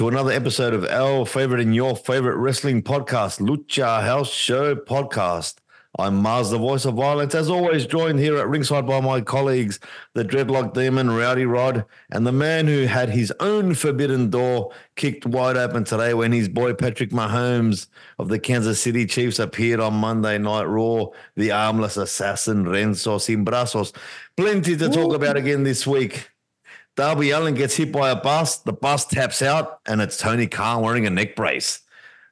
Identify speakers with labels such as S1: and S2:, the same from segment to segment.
S1: to
S2: another episode of our favorite and your favorite wrestling podcast, Lucha House Show Podcast. I'm Mars, the voice of violence, as always, joined here at ringside by my colleagues, the dreadlock demon, Rowdy Rod, and the man who had his own forbidden door kicked wide open today when his boy Patrick Mahomes of the Kansas City Chiefs appeared on Monday Night Raw, the armless assassin Renzo Sin Brazos. Plenty to talk about again this week. Darby Allin gets hit by a bus. The bus taps out, and it's Tony Khan wearing a neck brace.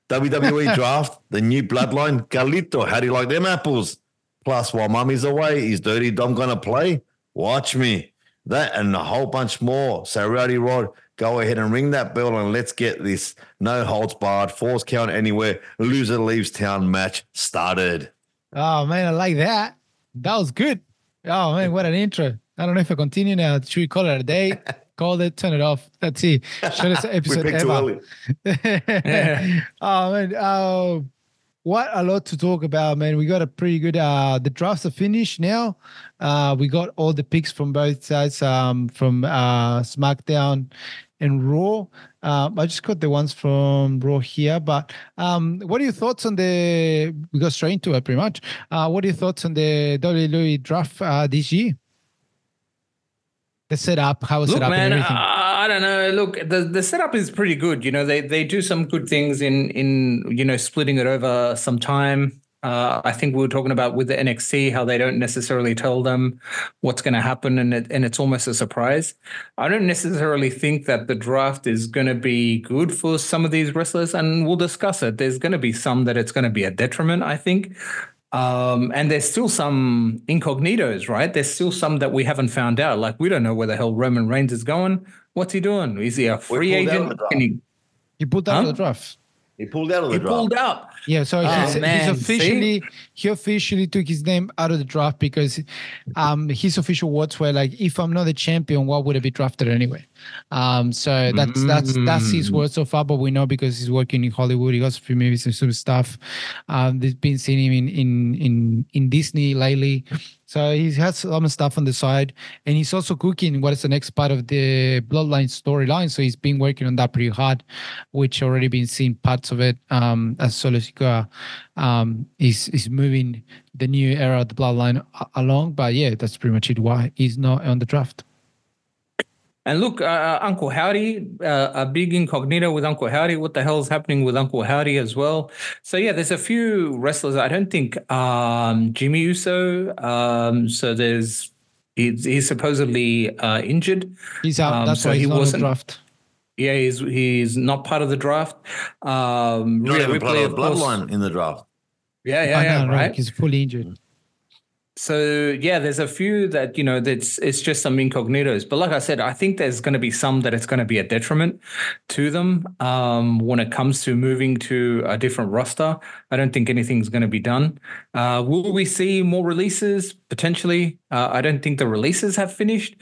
S2: WWE draft, the new bloodline, Galito. How do you like them apples? Plus, while mummy's away, is Dirty Dom going to play? Watch me. That and a whole bunch more. So, Rowdy Rod, go ahead and ring that bell and let's get this no holds barred, force count anywhere, loser leaves town match started.
S3: Oh man, I like that. That was good. Oh man, what an intro. I don't know if I continue now. Should we call it a day? Call it, turn it off. That's it. Shortest episode ever. oh man, uh, what a lot to talk about, man. We got a pretty good. Uh, the drafts are finished now. Uh, we got all the picks from both sides, um, from uh, SmackDown and Raw. Um, I just got the ones from Raw here, but um, what are your thoughts on the? We got straight into it, pretty much. Uh, what are your thoughts on the WWE draft uh, this year? The setup, how
S4: Look,
S3: set up,
S4: man,
S3: and everything.
S4: I, I don't know. Look, the, the setup is pretty good. You know, they they do some good things in in you know splitting it over some time. Uh, I think we were talking about with the NXT how they don't necessarily tell them what's going to happen, and it, and it's almost a surprise. I don't necessarily think that the draft is going to be good for some of these wrestlers, and we'll discuss it. There's going to be some that it's going to be a detriment. I think. Um, and there's still some incognitos, right? There's still some that we haven't found out. Like we don't know where the hell Roman Reigns is going. What's he doing? Is he a free
S2: pulled out of
S4: agent? Can he,
S3: You pulled out
S4: Huh?
S3: of the draft.
S2: He pulled out of the
S4: he
S2: draft.
S4: He pulled out.
S3: Yeah, so
S4: Oh,
S3: he's, he's officially he officially took his name out of the draft because um his official words were like, "If I'm not the champion, why would I be drafted anyway?" Um, so that's that's that's his
S4: Mm.
S3: word so far. But we know because he's working in Hollywood, he got some few movies and some stuff. Um, there's been seeing him in in in in Disney lately. So he has some stuff on the side, and he's also cooking what is the next part of the Bloodline storyline. So he's been working on that pretty hard, which already been seeing parts of it. Um, as Solo Sikoa, um, is is moving the new era of the Bloodline along. But yeah, that's pretty much it. Why he's not on the draft.
S4: And look, uh, Uncle Howdy, uh, a big incognito with Uncle Howdy. What the hell's happening with Uncle Howdy as well? So yeah, there's a few wrestlers. I don't think um, Jimmy Uso. Um, so there's he's, he's supposedly uh, injured.
S3: He's out.
S4: Um,
S3: that's
S4: so
S3: why he's
S4: he
S3: not on the
S4: wasn't-
S3: draft.
S4: Yeah, he's he's not part of the draft. Um,
S2: Not
S4: Rhea
S2: even part of the
S4: of course.
S2: bloodline in the draft.
S4: Yeah, yeah, yeah,
S3: know,
S4: right.
S3: He's fully injured.
S4: So yeah, there's a few that you know that's it's just some incognitos. But like I said, I think there's going to be some that it's going to be a detriment to them um, when it comes to moving to a different roster. I don't think anything's going to be done. Uh, will we see more releases potentially? Uh, I don't think the releases have finished.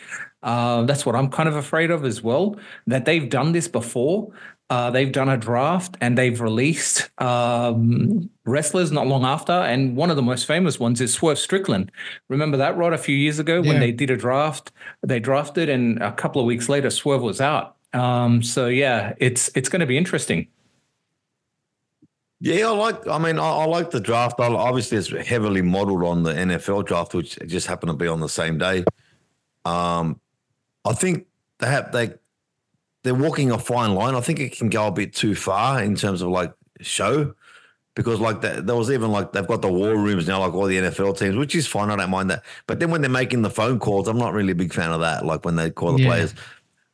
S4: Uh, that's what I'm kind of afraid of as well. That they've done this before. Uh, they've done a draft and they've released um, wrestlers not long after. And one of the most famous ones is Swerve Strickland. Remember that, Rod, a few years ago when
S3: Yeah.
S4: they did a draft? They drafted, and a couple of weeks later, Swerve was out. Um, so yeah, it's it's going to be interesting.
S2: Yeah, I like. I mean, I, I like the draft. I, obviously, it's heavily modelled on the NFL draft, which just happened to be on the same day. Um, I think they have they they're walking a fine line. I think it can go a bit too far in terms of like show, because like that, there was even like they've got the war rooms now, like all the NFL teams, which is fine. I don't mind that. But then when they're making the phone calls, I'm not really a big fan of that. Like when they call the
S3: Yeah.
S2: players.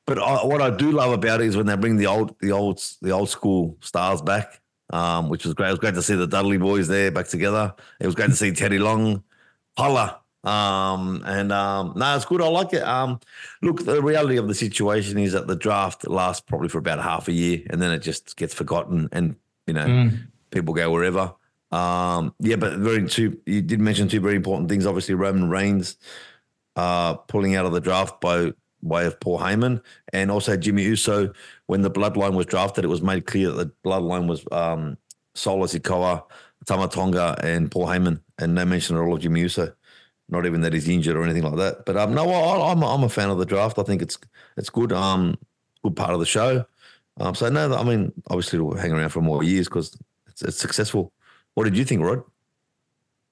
S2: But I, what I do love about it is when they bring the old, the old, the old school stars back, um, which was great. It was great to see the Dudley boys there back together. It was great to see Teddy Long, holla, um, and um, no, it's good. I like it. Um, look, the reality of the situation is that the draft lasts probably for about half a year, and then it just gets forgotten, and you know, people go wherever. Um, yeah, but very two. You did mention two very important things. Obviously, Roman Reigns uh, pulling out of the draft by way of Paul Heyman, and also Jimmy Uso. When the Bloodline was drafted, it was made clear that the Bloodline was um, Solo Sikoa, Tama Tonga and Paul Heyman, and no mention at all of Jimmy Uso. Not even that he's injured or anything like that. But um, no, I, I'm I'm a fan of the draft. I think it's it's good. Um, good part of the show. Um, so no, I mean, obviously it'll hang around for more years because it's, it's successful. What did you think, Rod?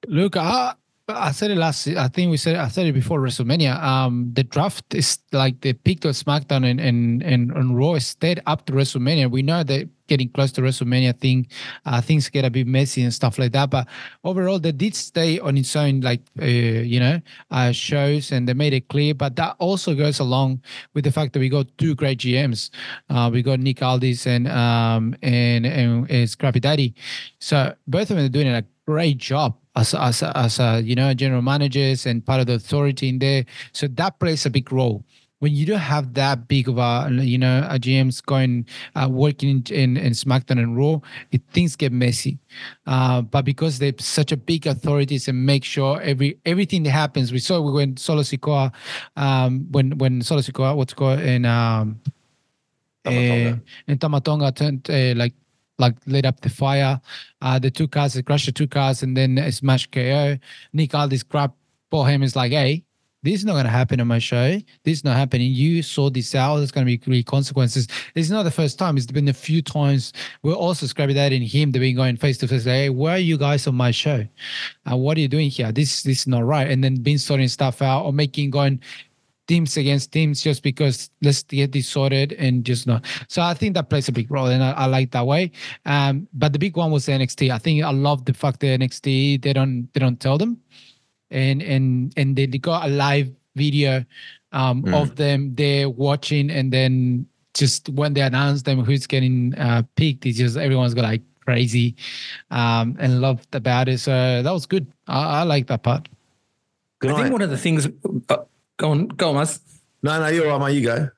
S3: Look, I, I said it last. I think we said I said it before WrestleMania. Um, the draft is like the pick of SmackDown and and and, and Raw stayed up to WrestleMania. We know that getting close to WrestleMania thing, uh, things get a bit messy and stuff like that. But overall, they did stay on its own, like uh, you know, uh, shows, and they made it clear. But that also goes along with the fact that we got two great GMs. Uh, we got Nick Aldis and um and and, and Scrappy Daddy. So both of them are doing a great job as as as a, you know general managers and part of the authority in there. So that plays a big role when you don't have that big of a you know a GM's going uh, working in, in, in SmackDown and Raw, it, things get messy. Uh, but because they're such a big authorities and make sure every everything that happens, we saw when Solo Sikoa, um, when when Solo Sikoa, what's called in um,
S2: Tama Tonga.
S3: uh, and Tama Tonga turned uh, like like lit up the fire. Uh, the two cars, they crushed the two cars, and then it smashed KO. Nick Aldis grabbed Paul Heyman's like, hey, this is not going to happen on my show. This is not happening. You saw this out. There's going to be real consequences. It's not the first time. It's been a few times. We're also Scrappy Dad and him. They've been going face to face. Like, hey, where are you guys on my show? Uh, what are you doing here? This this is not right. And then been sorting stuff out or making going teams against teams just because let's get this sorted and just not. So I think that plays a big role, and I, I like that way. Um, but the big one was NXT. I think I love the fact that NXT they don't they don't tell them, and and and they, they got a live video um,
S2: Mm.
S3: of them they're watching, and then just when they announce them who's getting uh, picked, it's just everyone's got like crazy um, and loved about it. So that was good. I, I like that part.
S2: Good
S4: I think one of the things. Uh, go on, go on, Maz.
S2: No, no, you're right, mate. You go.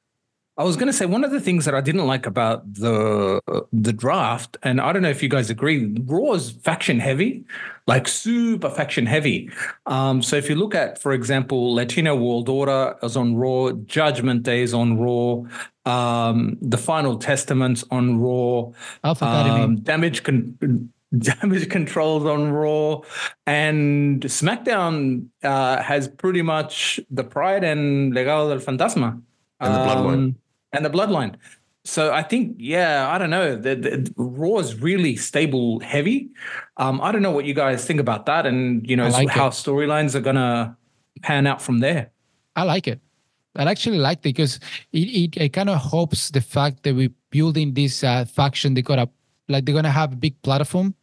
S4: I was going to say one of the things that I didn't like about the uh, the draft, and I don't know if you guys agree, Raw is faction heavy, like super faction heavy. Um, so if you look at, for example, Latino World Order is on Raw, Judgment Day is on Raw, um, the Final Testaments on Raw,
S3: Alpha Academy.
S4: um, damage con- damage controls on Raw, and SmackDown uh, has pretty much the Pride and Legado del Fantasma
S2: And the Bloodline.
S4: Um, and the Bloodline. So I think, yeah, I don't know. The, the Raw is really stable, heavy. Um, I don't know what you guys think about that, and you know
S3: like
S4: how storylines are gonna pan out from there.
S3: I like it. I actually like it because it, it, it kind of hopes the fact that we're building this uh, faction. They got a like they're gonna have a big platform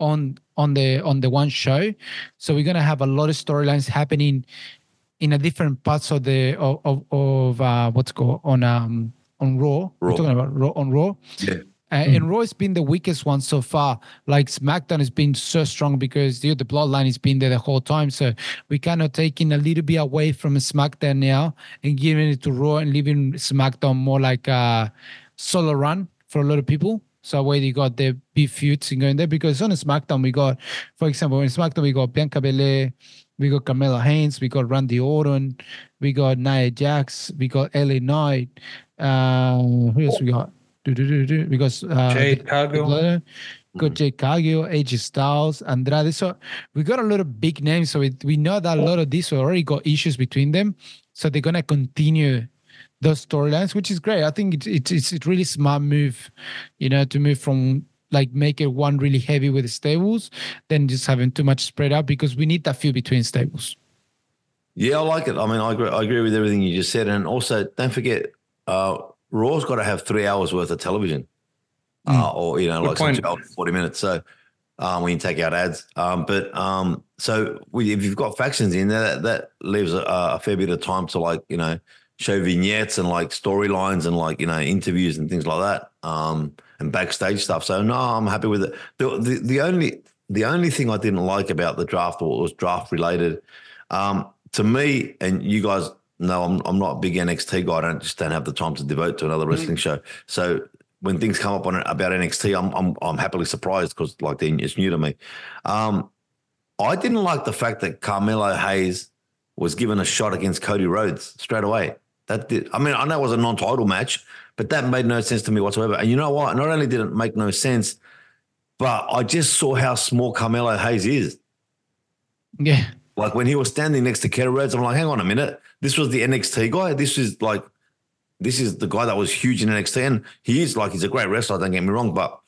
S3: on on the on the one show, so we're gonna have a lot of storylines happening in a different parts of the of of, of uh, what's called on um on Raw. We're talking about Raw on Raw.
S2: Yeah.
S3: Uh, And Raw has been the weakest one so far. Like SmackDown has been so strong because the, the bloodline has been there the whole time. So we kind of taking a little bit away from SmackDown now and giving it to Raw and leaving SmackDown more like a solo run for a lot of people. So where you got the big feuds and going there because on SmackDown we got, for example, in SmackDown we got Bianca Belair, we got Carmelo Hayes, we got Randy Orton, we got Nia Jax, we got LA Knight. Uh, who else we got? Do-do-do-do. Because uh,
S4: Jade Cargill.
S3: Got Jade Cargill, AJ Styles, Andrade. So we got a lot of big names. So it, we know that a lot of these already got issues between them. So they're gonna continue those storylines, which is great. I think it's it's it's really smart move, you know, to move from like make it one really heavy with the stables, then just having too much spread out because we need that feel between stables.
S2: Yeah, I like it. I mean, I agree. I agree with everything you just said, and also don't forget, uh, Raw's got to have three hours worth of television, uh, or you know,
S4: Good
S2: like some 12, forty minutes. So um, when you take out ads, um, but um, so we, if you've got factions in there, that, that leaves a, a fair bit of time to like you know show vignettes and like storylines and like you know interviews and things like that, um, and backstage stuff. So no, I'm happy with it. The the, the only the only thing I didn't like about the draft or was draft related. Um, to me, and you guys know, I'm I'm not a big NXT guy. I don't just don't have the time to devote to another wrestling show. So when things come up on about NXT, I'm I'm I'm happily surprised because like they- it's new to me. Um, I didn't like the fact that Carmelo Hayes was given a shot against Cody Rhodes straight away. That did. I mean, I know it was a non-title match, but that made no sense to me whatsoever. And you know what? Not only did it make no sense, but I just saw how small Carmelo Hayes is.
S3: Yeah.
S2: Like when he was standing next to Cody Rhodes, I'm like, hang on a minute. This was the NXT guy. This is like, this is the guy that was huge in NXT. And he is like, he's a great wrestler, don't get me wrong, but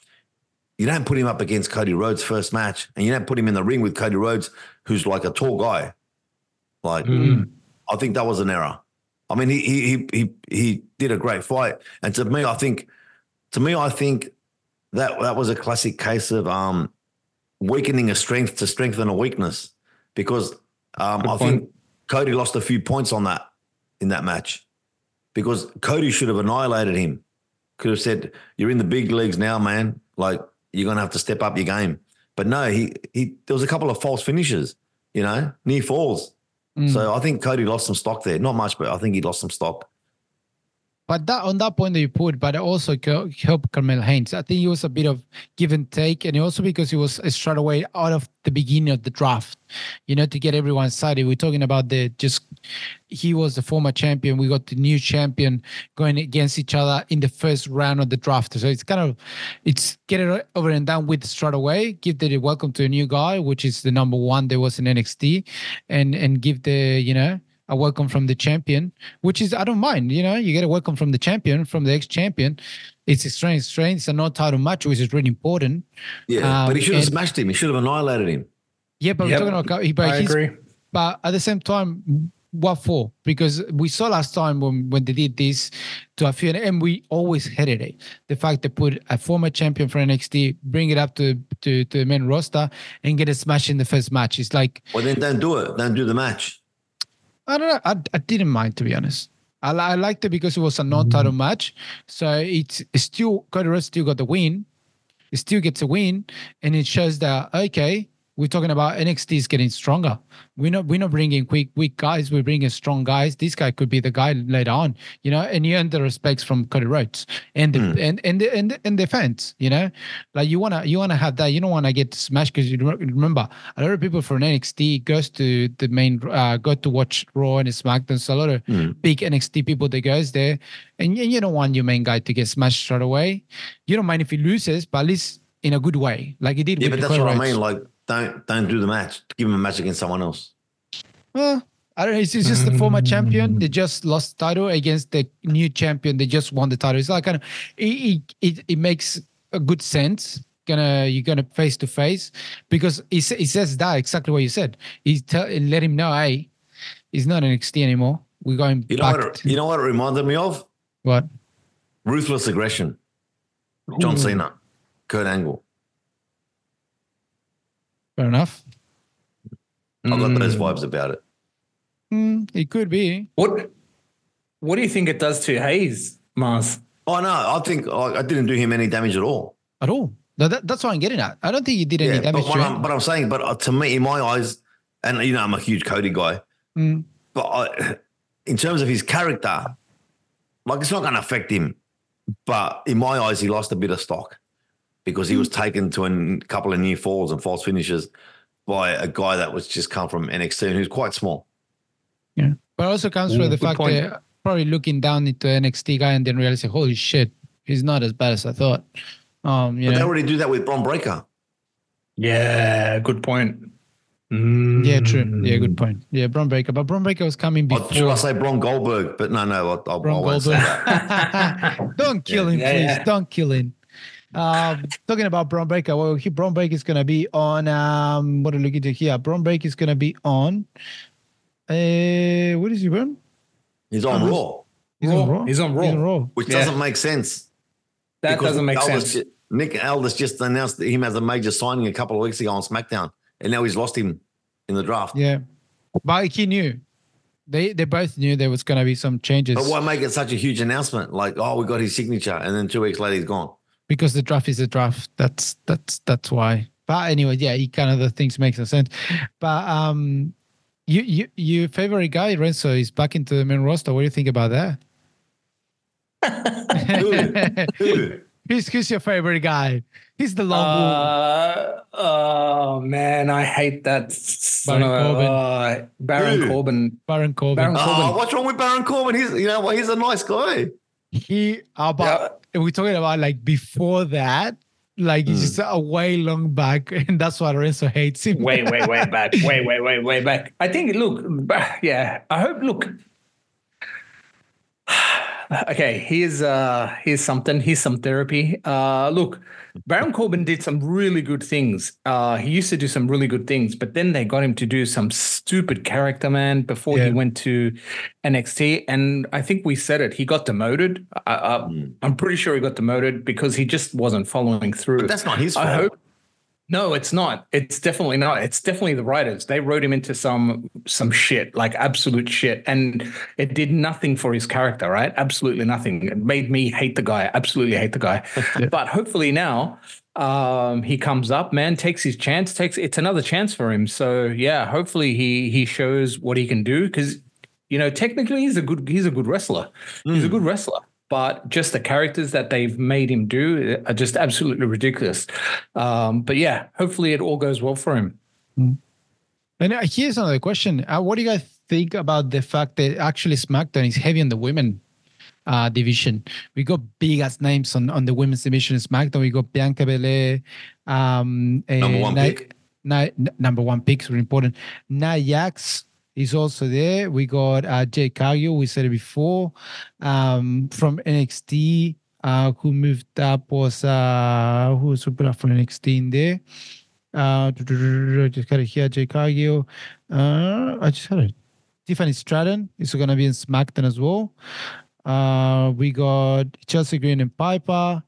S2: you don't put him up against Cody Rhodes first match and you don't put him in the ring with Cody Rhodes, who's like a tall guy. Like,
S4: Mm.
S2: I think that was an error. I mean, he he he he he did a great fight, and to me, I think, to me, I think that that was a classic case of um weakening a strength to strengthen a weakness, because um I
S4: point.
S2: think Cody lost a few points on that in that match, because Cody should have annihilated him. Could have said, "You're in the big leagues now, man. Like you're gonna have to step up your game." But no, he he there was a couple of false finishes, you know, near falls.
S3: Mm.
S2: So I think Cody lost some stock there. Not much, but I think he lost some stock.
S3: But that on that point that you put, but also helped Carmel Hayes. I think it was a bit of give and take, and also because he was straight away out of the beginning of the draft, you know, to get everyone excited. We're talking about the just he was the former champion. We got the new champion going against each other in the first round of the draft. So it's kind of it's get it over and done with straight away. Give the welcome to a new guy, which is the number one there was in NXT, and and give the you know a welcome from the champion, which is I don't mind. You know, you get a welcome from the champion, from the ex-champion. It's a strange, strange. It's a non-title match, which is really important.
S2: Yeah,
S3: Um,
S2: but he should have
S3: and-
S2: smashed him. He should have annihilated him.
S3: Yeah, but
S4: Yep.
S3: we're talking about but
S4: I agree.
S3: But at the same time, what for? Because we saw last time when when they did this to a few, and we always hated it. The fact they put a former champion for NXT, bring it up to to, to the main roster, and get a smash in the first match. It's like
S2: Well, then don't do it. Don't do the match.
S3: I don't know. I, I didn't mind to be honest. I, I liked it because it was a non-title mm-hmm. match, so it's, it's still Cody Rhodes still got the win. It still gets a win, and it shows that okay, we're talking about NXT is getting stronger. We're not we're not bringing quick weak guys. We're bringing strong guys. This guy could be the guy later on, you know. And you earn the respects from Cody Rhodes and the, and and the, and the, and the fans, you know. Like you wanna you wanna have that. You don't wanna get smashed because you remember a lot of people from NXT goes to the main uh, go to watch Raw and SmackDown. So a lot of big NXT people that goes there, and you, you don't want your main guy to get smashed straight away. You don't mind if he loses, but at least in a good way, like he did.
S2: Yeah, but that's what I mean. Like, don't don't do the match. Give him a match against someone else.
S3: Well, I don't know. It's just the former champion. They just lost title against the new champion. They just won the title. It's like kind of it, it, it, makes a good sense. Gonna you're gonna face to face because he, he says that exactly what you said. He tell let him know, hey, he's not NXT anymore. We're going
S2: You know
S3: back.
S2: what? It, you know what it reminded me of?
S3: what?
S2: Ruthless aggression. John Cena, Kurt Angle.
S3: Fair enough.
S2: I got those
S4: Mm.
S2: vibes about it.
S3: Mm, it could be.
S4: What What do you think it does to Hayes, Mars?
S2: Oh no, I think I, I didn't do him any damage at all.
S3: At all. No, that, that's what I'm getting at. I don't think he did any damage
S2: but, what
S3: to
S2: I'm, but I'm saying, but uh, to me, in my eyes, and you know, I'm a huge Cody guy,
S3: Mm.
S2: but I, in terms of his character, like it's not going to affect him. But in my eyes, he lost a bit of stock because he was taken to a couple of near falls and false finishes by a guy that was just come from NXT and who's quite small.
S3: Yeah. But also comes from
S4: Ooh,
S3: the fact
S4: point.
S3: that probably looking down into NXT guy and then realizing, holy shit, he's not as bad as I thought. Um, you
S2: But they already do that with Bron Breakker.
S4: Yeah, good point.
S3: Yeah, true.
S4: Mm.
S3: Yeah, good point. Yeah, Bron Breakker. But Bron Breakker was coming
S2: Or
S3: before.
S2: should I say Bron Goldberg? But no, no, I, I, I
S3: Braun
S2: won't say
S3: Goldberg.
S2: that.
S3: Don't kill him,
S4: Yeah,
S3: please.
S4: yeah.
S3: Don't kill him. Um, talking about Bron Breakker, well, he, Bron Breakker is going to be on. Um, what are we looking at here? Bron Breakker is going to be on. Uh, what is he, Braun?
S2: He's on. Raw,
S3: He's
S4: Raw.
S3: on Raw.
S4: He's on Raw.
S3: He's on Raw.
S2: which
S4: Yeah.
S2: doesn't make sense.
S4: That doesn't make
S2: Nick
S4: sense.
S2: Aldis ju- Nick Aldis just announced him as a major signing a couple of weeks ago on SmackDown, and now he's lost him in the draft.
S3: Yeah, but he knew. They they both knew there was going to be some changes
S2: But why make it such a huge announcement? Like, oh, we got his signature, and then two weeks later he's gone.
S3: Because the draft is a draft. That's that's that's why. But anyway, yeah, he kind of the things make some sense. But um, you you your favorite guy Renzo is back into the main roster. What do you think about that?
S2: Who?
S3: who's who's your favorite guy? He's the long wolf.
S4: Uh, oh man, I hate that. Son
S3: Baron
S4: of a-
S3: Corbin.
S4: uh, Baron
S2: Who?
S4: Corbin.
S3: Baron Corbin.
S4: Baron-
S2: Oh,
S4: Corbin.
S2: what's wrong with Baron Corbin? He's, you know, what? he's a nice guy.
S3: He about we're talking about like before that. Like he's mm. just a way long back, and that's why Lorenzo hates him.
S4: way, way, way back, way, way, way, way back. I think. Look, yeah. I hope. Look. Okay, here's uh here's something. Here's some therapy. Uh look, Baron Corbin did some really good things. Uh he used to do some really good things, but then they got him to do some stupid character man before
S3: Yeah.
S4: he went to NXT. And I think we said it. He got demoted. I, I, I'm pretty sure he got demoted because he just wasn't following through.
S2: But that's not his fault.
S4: I hope. No, it's not. It's definitely not. It's definitely the writers. They wrote him into some some shit, like absolute shit, and it did nothing for his character. Right? Absolutely nothing. It made me hate the guy. Absolutely hate the guy. But hopefully now, um, he comes up, man, takes his chance. Takes it's another chance for him. So yeah, hopefully he he shows what he can do because you know technically he's a good he's a good wrestler. He's a good wrestler. But just the characters that they've made him do are just absolutely ridiculous. Um, but yeah, hopefully it all goes well for him.
S3: And uh, here's another question: uh, What do you guys think about the fact that actually SmackDown is heavy on the women uh, division? We got big ass names on, on the women's division in SmackDown. We got Bianca Belair, um,
S2: Number
S3: uh,
S2: one
S3: Nia-
S2: pick.
S3: Nia- number one pick is important. Nia Jax is also there. We got uh, Jade Cargill. We said it before um, from NXT. Uh, who moved up was uh, who was super up from NXT in there. Uh, just got it here. Jade Cargill. Uh, I just had it. Tiffany Stratton is going to be in SmackDown as well. Uh, we got Chelsea Green and Piper.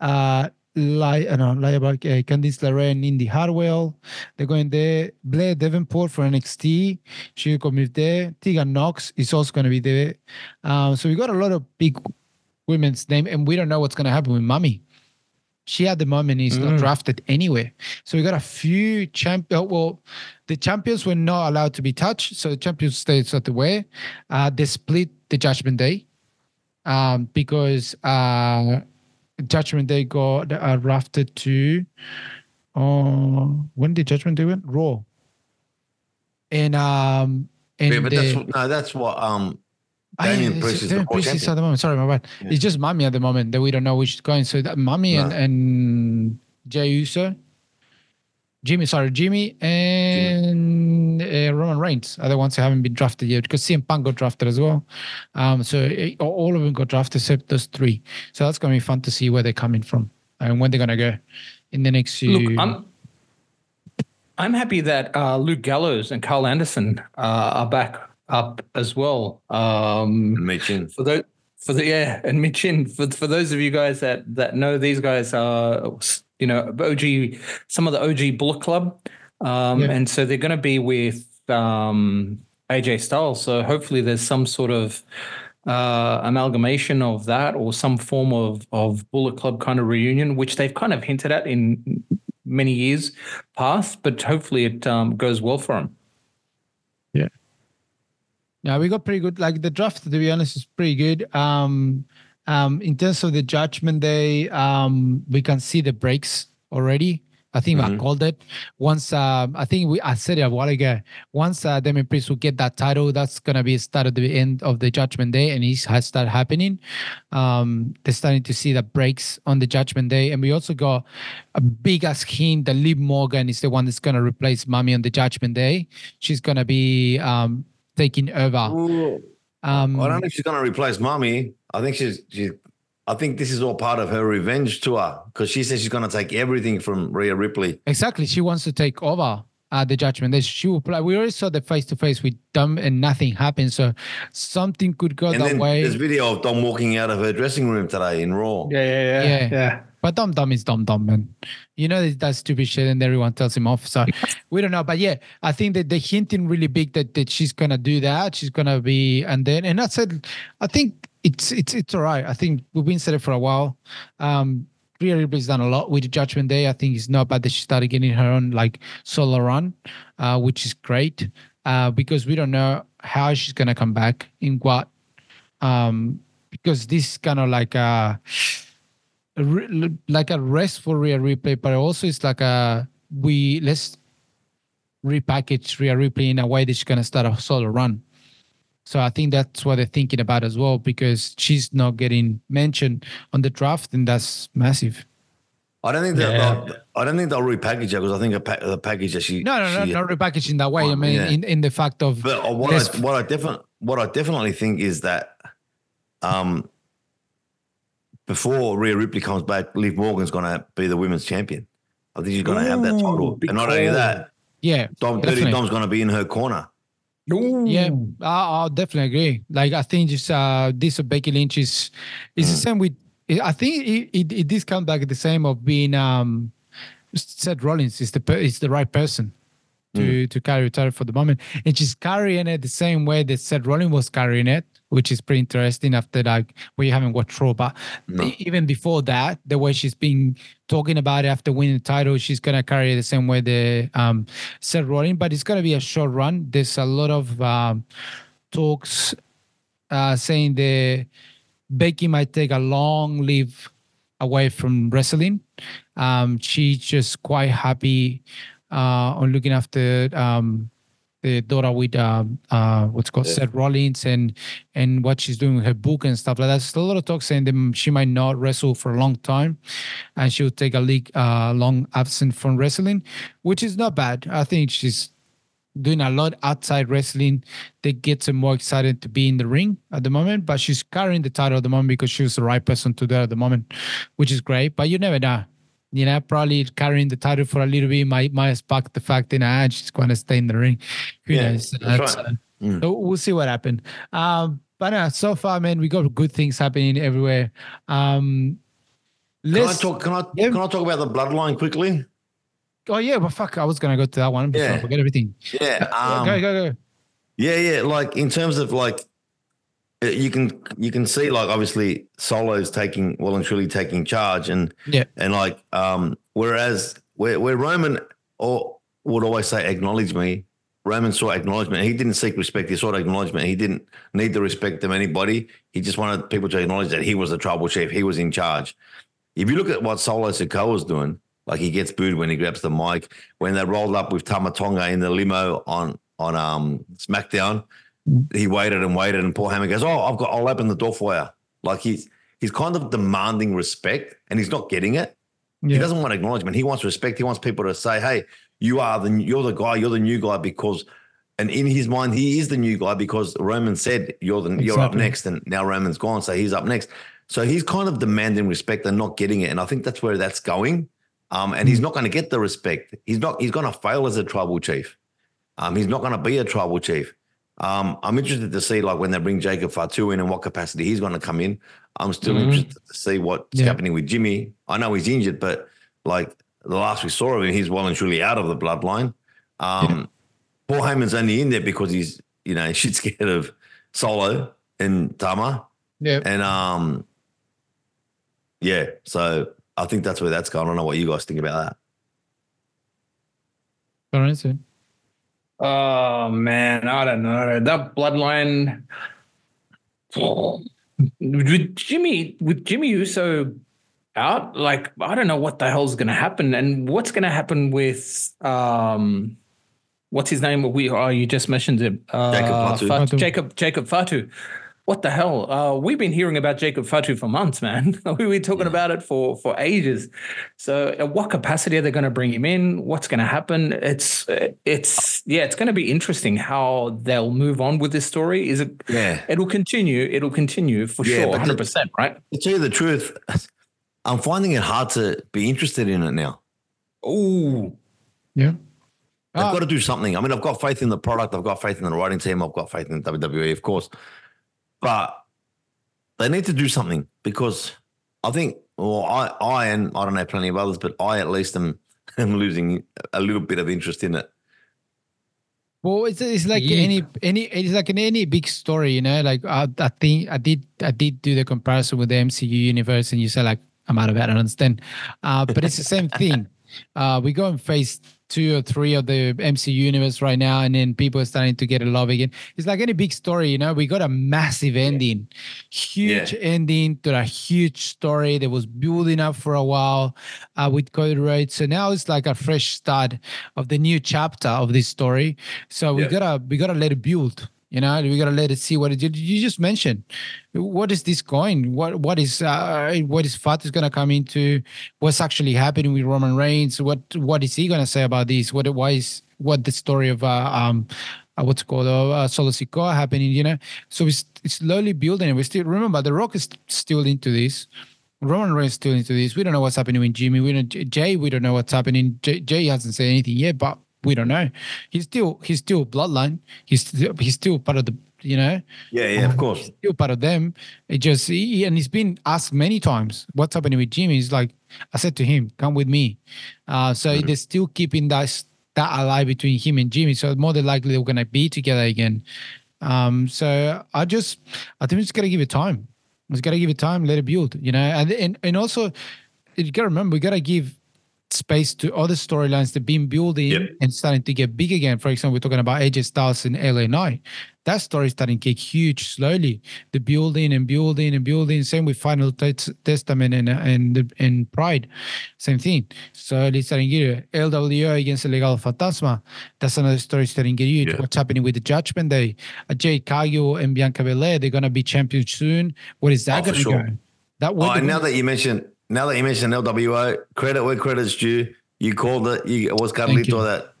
S3: Uh, Li- uh, no, lie about uh, Candice LeRae and Indi Hartwell. They're going there. Blair Davenport for NXT. She could move there. Tegan Knox is also going to be there. Um, so we got a lot of big women's name, and we don't know what's going to happen with Mummy. She at the moment is not drafted anywhere. So we got a few champion. Well, the champions were not allowed to be touched, so the champions stays at the way. Uh, they split the Judgment Day um, because uh, Judgment Day got uh, drafted to. Uh, when did Judgment Day win? Raw. And um, and
S2: Yeah, but that's no, that's what um
S3: Ah, yeah,
S2: Damian Priest is the
S3: Priest is at the moment. Sorry, my bad.
S2: Yeah.
S3: It's just Mummy at the moment that we don't know which is going. So that Mummy and,
S2: No.
S3: and Jey Uso, Jimmy, sorry, Jimmy and uh, Roman Reigns are the ones who haven't been drafted yet because CM Punk got drafted as well. Um, so eh, all of them got drafted except those three. So that's gonna be fun to see where they're coming from and when they're gonna go in the next few.
S4: Look, I'm I'm happy that uh, Luke Gallows and Karl Anderson uh, are back up as well. Um,
S2: Michin.
S4: for those for the yeah and Michin for for those of you guys that that know these guys are you know OG some of the OG Bullet Club um
S3: Yeah.
S4: and so they're going to be with um AJ Styles so hopefully there's some sort of uh amalgamation of that or some form of of Bullet Club kind of reunion which they've kind of hinted at in many years past but hopefully it um goes well for them
S3: Yeah, Yeah, we got pretty good. Like the draft, to be honest, is pretty good. Um, um, in terms of the judgment day, um, we can see the breaks already. I think I called it. Once, um, I think we I said it a while ago. Once uh, Damian Priest will get that title, that's gonna be a start at the end of the Judgment Day, and it has started happening. Um, they're starting to see the breaks on the Judgment Day, and we also got a big ass hint that Liv Morgan is the one that's gonna replace Mummy on the Judgment Day. She's gonna be um, taking over. Um,
S2: I don't know if she's going to replace Mommy. I think she's she. I think this is all part of her revenge tour because she says she's going to take everything from Rhea Ripley.
S3: Exactly. She wants to take over uh, the judgment. Day. She will play. We already saw the face to face with Dom and nothing happened. So something could go
S2: And
S3: that
S2: then
S3: way.
S2: there's video of Dom walking out of her dressing room today in Raw.
S4: yeah yeah
S3: Yeah.
S4: yeah
S3: But Dom Dom is Dom Dom, man. You know that stupid shit, and everyone tells him off. So we don't know. But yeah, I think that they're hinting really big that, that she's gonna do that. She's gonna be, and then and I said, I think it's it's it's all right. I think we've been said it for a while. Um, Rhea Ripley's done a lot with the Judgment Day. I think it's not bad that she started getting her own like solo run, uh, which is great. Uh, because we don't know how she's gonna come back in what. Um, because this is kind of like a a re- like a restful Rhea Ripley, but also it's like a we let's repackage Rhea Ripley in a way that she's gonna start a solo run. So I think that's what they're thinking about as well because she's not getting mentioned on the draft, and that's massive.
S2: I don't think that
S4: Yeah.
S2: they'll, I don't think they'll repackage it because I think a pa- the package that she
S3: No, no, no,
S2: she-
S3: not repackaging that way. I mean,
S2: yeah.
S3: in, in the fact of
S2: But uh, what I what I definitely what I definitely think is that um before Rhea Ripley comes back, Liv Morgan's gonna be the women's champion. I think she's gonna have that title. And not only that,
S3: yeah,
S2: Dom Dirty. Dom's gonna be in her corner.
S3: Yeah, I, I'll definitely agree. Like I think just uh this of Becky Lynch is is the same with. I think it, it it this comes back the same of being um Seth Rollins is the is the right person to to carry the title for the moment, and she's carrying it the same way that Seth Rollins was carrying it, which is pretty interesting. After like we haven't watched Raw, but e- even before that, the way she's been talking about it after winning the title, she's gonna carry it the same way the um Seth Rollins, but it's gonna be a short run. There's a lot of um, talks uh, saying the Becky might take a long leave away from wrestling. Um, she's just quite happy uh, on looking after um, the daughter with um, uh, what's called Seth Rollins and and what she's doing with her book and stuff like that. There's a lot of talk saying that she might not wrestle for a long time, and she'll take a league uh, long absence from wrestling, which is not bad. I think she's doing a lot outside wrestling that gets her more excited to be in the ring at the moment. But she's carrying the title at the moment because she was the right person to do it at the moment, which is great. But you never know. You know, probably carrying the title for a little bit might might spark the fact that ah, she's going to stay in the ring. Who
S2: Yeah,
S3: knows?
S2: right.
S3: uh, so we'll see what happens. Um, but uh, so far, man, we got good things happening everywhere. Um,
S2: Can I
S3: let's
S2: talk? Can I?
S3: Yeah.
S2: Can I talk about the bloodline quickly?
S3: Oh yeah, well fuck, I was gonna go to that one before I
S2: Yeah.
S3: forget everything.
S2: Yeah. Um,
S3: go go go.
S2: Yeah, yeah. Like in terms of like, you can you can see like obviously Solo's taking well and truly taking charge, and
S3: Yeah.
S2: and like um whereas where where Roman or would always say acknowledge me, Roman saw acknowledgement. He didn't seek respect. He sought acknowledgement. He didn't need the respect of anybody. He just wanted people to acknowledge that he was the tribal chief. He was in charge. If you look at what Solo Sikoa was doing, like he gets booed when he grabs the mic. When they rolled up with Tama Tonga in the limo on on um SmackDown, he waited and waited, and Paul Heyman goes, "Oh, I've got, I'll open the door for you." Like he's he's kind of demanding respect, and he's not getting it. He doesn't want acknowledgement. He wants respect. He wants people to say, "Hey, you are the you're the guy. You're the new guy." Because, and in his mind, he is the new guy because Roman said, "You're the you're up next," and now Roman's gone, so he's up next. So he's kind of demanding respect and not getting it, and I think that's where that's going. Um, and he's not going to get the respect. He's not. He's going to fail as a tribal chief. Um, he's not going to be a tribal chief. Um, I'm interested to see like when they bring Jacob Fatu in and what capacity he's going to come in. I'm still
S4: Mhm.
S2: interested to see what's
S3: Yeah.
S2: happening with Jimmy. I know he's injured, but like the last we saw of him, he's well and truly out of the bloodline. Um, Paul Heyman's only in there because he's you know shit scared of Solo and Tama,
S3: Yeah.
S2: and um, yeah. So I think that's where that's going. I don't know what you guys think about that.
S3: All right, so
S4: Oh man, I don't know. That bloodline with Jimmy with Jimmy Uso out, like I don't know what the hell's gonna happen and what's gonna happen with um what's his name? We oh you just mentioned him, Uh,
S2: Jacob Fatu.
S3: Fatu.
S4: Jacob Jacob Fatu. What the hell? Uh, we've been hearing about Jacob Fatu for months, man. we were talking about it for for ages. So, at what capacity are they going to bring him in? What's going to happen? It's it's yeah, it's going to be interesting how they'll move on with this story. Is it?
S2: Yeah.
S4: It'll continue. It'll continue for
S2: Yeah,
S4: sure, hundred percent, right?
S2: To tell you the truth, I'm finding it hard to be interested in it now.
S4: Oh,
S3: yeah.
S2: I've
S3: Ah.
S2: got to do something. I mean, I've got faith in the product. I've got faith in the writing team. I've got faith in WWE, of course. But they need to do something because I think, well, I, I and I don't know plenty of others, but I at least am, am losing a little bit of interest in it.
S3: Well, it's, it's like
S4: Yeah.
S3: any any it's like in any big story, you know. Like I, I think I did I did do the comparison with the MCU universe, and you said like I'm out of it. I don't understand, uh, but it's the same thing. Uh, we go in phase two or three of the MCU universe right now, and then people are starting to get a love again. It's like any big story, you know. We got a massive ending, huge
S2: Yeah.
S3: ending to a huge story that was building up for a while uh, with Cody Rhodes. So now it's like a fresh start of the new chapter of this story. So we
S2: Yeah.
S3: gotta we gotta let it build. You know, we gotta let it see what it did. You just mentioned, what is this going? What what is uh, what is Fat is gonna come into? What's actually happening with Roman Reigns? What what is he gonna say about this? What why is what the story of uh, um uh, what's called uh, Solo Sikoa happening? You know, so it's, it's slowly building. And we still remember the Rock is still into this. Roman Reigns still into this. We don't know what's happening with Jimmy. We don't Jey. We don't know what's happening. Jey, Jey hasn't said anything yet, but we don't know. He's still he's still bloodline. He's still, he's still part of the you know.
S2: Yeah, yeah, of course.
S3: Still part of them. It just he, and he's been asked many times what's happening with Jimmy. He's like, I said to him, come with me. Uh, so mm-hmm. they're still keeping that that alive between him and Jimmy. So more than likely they're gonna be together again. Um, so I just I think we just gotta give it time. We just gotta give it time, let it build, you know, and and and also you gotta remember we gotta give space to other storylines that have been building yep. and starting to get big again. For example, we're talking about AJ Styles in LA Knight. That story is starting to get huge slowly. The building and building and building. Same with Final Testament and and and Pride. Same thing. Slowly starting to get LWO against Legado Fantasma. That's another story starting to get huge. Yeah. What's happening with the Judgment Day? Uh, Jade Cargill and Bianca Belair, they're gonna be champions soon. What is that oh, gonna sure. go?
S2: That oh, now that you mentioned now that you mentioned LWO, credit where credit's due. You called it. You, it was Carlito that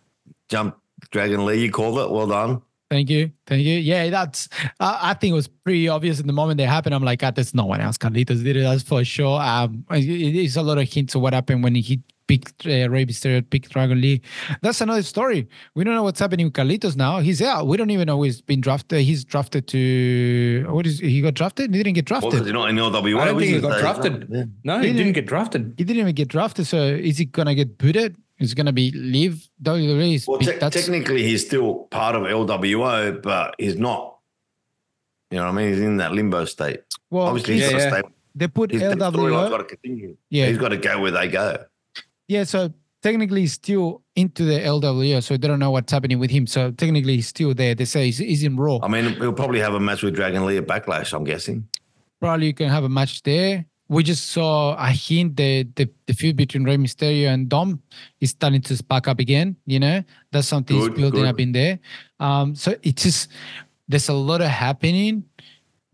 S2: jumped Dragon Lee. You called it. Well done.
S3: Thank you. Thank you. Yeah, that's, uh, I think it was pretty obvious in the moment they happened. I'm like, God, there's no one else. Carlitos did it. That's for sure. Um, it, it's a lot of hints of what happened when he picked uh, Rey Mysterio, picked Dragon Lee. That's another story. We don't know what's happening with Carlitos now. He's out. We don't even know he's been drafted. He's drafted to what is he got drafted? He didn't get drafted.
S2: Well, not in LWA.
S4: I don't think he got drafted. Yeah. No, he, he didn't, didn't, get drafted.
S3: He didn't even get drafted. So is he gonna get booted? Is gonna be leave WWE?
S2: Well, te- technically, he's still part of LWO, but he's not. You know what I mean? He's in that limbo state. Well, obviously, he's yeah, yeah.
S3: They put His LWO.
S2: Got to continue. Yeah, he's got to go where they go.
S3: Yeah, so technically he's still into the LWO, so they don't know what's happening with him. So technically he's still there. They say he's, he's in Raw.
S2: I mean, he'll probably have a match with Dragon Lee at Backlash, I'm guessing.
S3: Probably you can have a match there. We just saw a hint that the, the feud between Rey Mysterio and Dom is starting to spark up again. You know, that's something good, building good. up in there. Um, so it's just there's a lot of happening,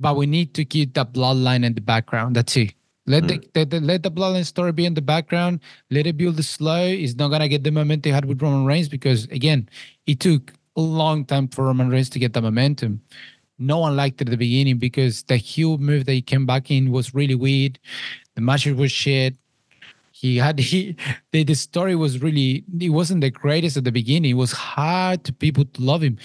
S3: but we need to keep the bloodline in the background. That's it. Let mm. the, the, let the bloodline story be in the background. Let it build slow. It's not gonna get the momentum it had with Roman Reigns because again, it took a long time for Roman Reigns to get the momentum. No one liked it at the beginning because the heel move that he came back in was really weird. The match was shit. He had he the, the story was really it wasn't the greatest at the beginning. It was hard to people to love him.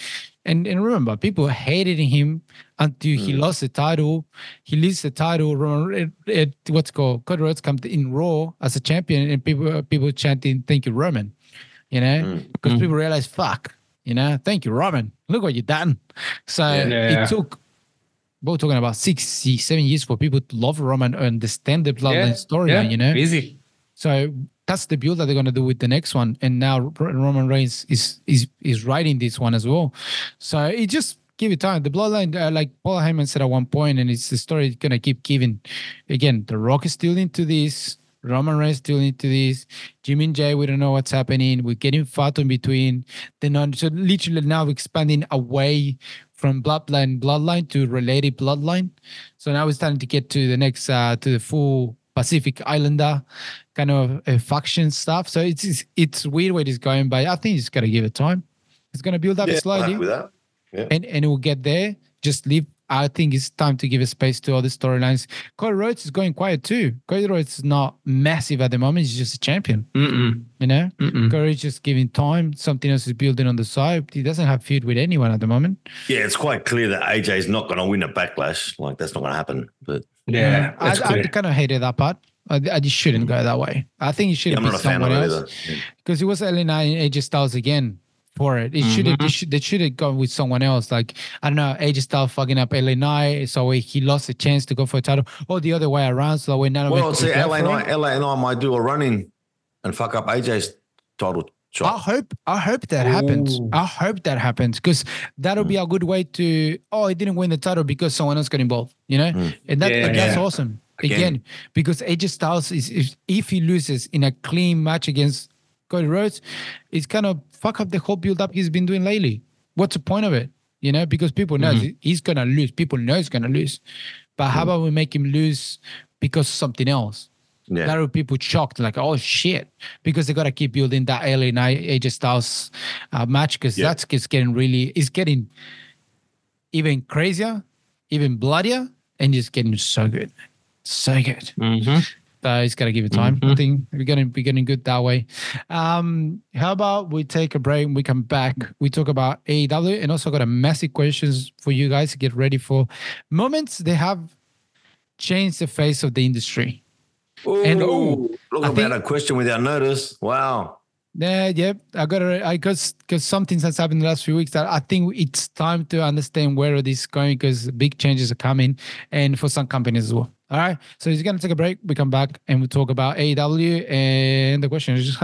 S3: And, and remember, people hated him until mm. he lost the title. He loses the title. It, it, what's called Cody Rhodes comes in Raw as a champion, and people people chanting "Thank you, Roman," you know, mm. because mm. people realize, "Fuck," you know, "Thank you, Roman." Look what you done. So yeah, yeah. it took. We're talking about six, seven years for people to love Roman and understand the bloodline yeah, storyline, yeah, you know?
S4: Easy.
S3: So that's the build that they're gonna do with the next one. And now Roman Reigns is is is writing this one as well. So it just give it time. The bloodline, uh, like Paul Heyman said at one point, and it's the story gonna keep giving. Again, The Rock is still into this. Roman Reigns still into this. Jimmy and Jey, we don't know what's happening. We're getting fat in between. Then on, so literally now expanding away from bloodline bloodline to related bloodline. So now we're starting to get to the next uh to the full Pacific Islander kind of uh, faction stuff. So it's, it's, it's weird where it's going, but I think you just got to give it time. It's going to build up yeah, slowly, yeah. and and it will get there. Just leave. I think it's time to give a space to other storylines. Cody Rhodes is going quiet too. Cody Rhodes is not massive at the moment. He's just a champion.
S4: Mm-mm.
S3: You know, Mm-mm. Cody's just giving time. Something else is building on the side. He doesn't have feud with anyone at the moment.
S2: Yeah, it's quite clear that AJ is not going to win a backlash. Like that's not going to happen. But
S4: yeah,
S3: I, I, kind of hated that part. I, I just shouldn't go that way. I think you should yeah, be someone else because it was LA Knight and AJ Styles again for it. It mm-hmm. should have should, they should have gone with someone else. Like I don't know, AJ Styles fucking up LA Knight, so he lost a chance to go for a title, or the other way around. So when none of
S2: well, see, LA Knight, LA Knight might do a running and fuck up AJ's title. Shot.
S3: I hope I hope that Ooh. happens. I hope that happens because that'll mm. be a good way to. Oh, he didn't win the title because someone else got involved. You know, mm. and that, yeah, that's yeah. awesome. Again, Again because AJ Styles is if, if he loses in a clean match against Cody Rhodes, it's kind of fuck up the whole build up he's been doing lately. What's the point of it? you know, because people know
S2: Mm-hmm.
S3: he's gonna lose. People know he's gonna lose. But
S2: Mm.
S3: how about we make him lose because of something else?
S2: Yeah.
S3: A lot of people shocked, like, oh shit, because they gotta keep building that LA Knight AJ Styles uh, match because
S2: Yeah.
S3: that's it's getting really, it's getting even crazier, even bloodier, and just getting so good, so good.
S4: Mm-hmm.
S3: Uh, it's gotta give it time. I
S4: Mhm.
S3: think we're getting we're getting good that way. Um, how about we take a break? and We come back. We talk about AEW and also got a massive questions for you guys to get ready for moments they have changed the face of the industry. And-
S2: Ooh, look
S3: I
S2: about
S3: think-
S2: a question without notice. Wow.
S3: Yeah, yep. I got to I because because something has happened in the last few weeks that I think it's time to understand where this is going because big changes are coming and for some companies as well. All right. So he's gonna take a break. We come back and we talk about AEW and the question is just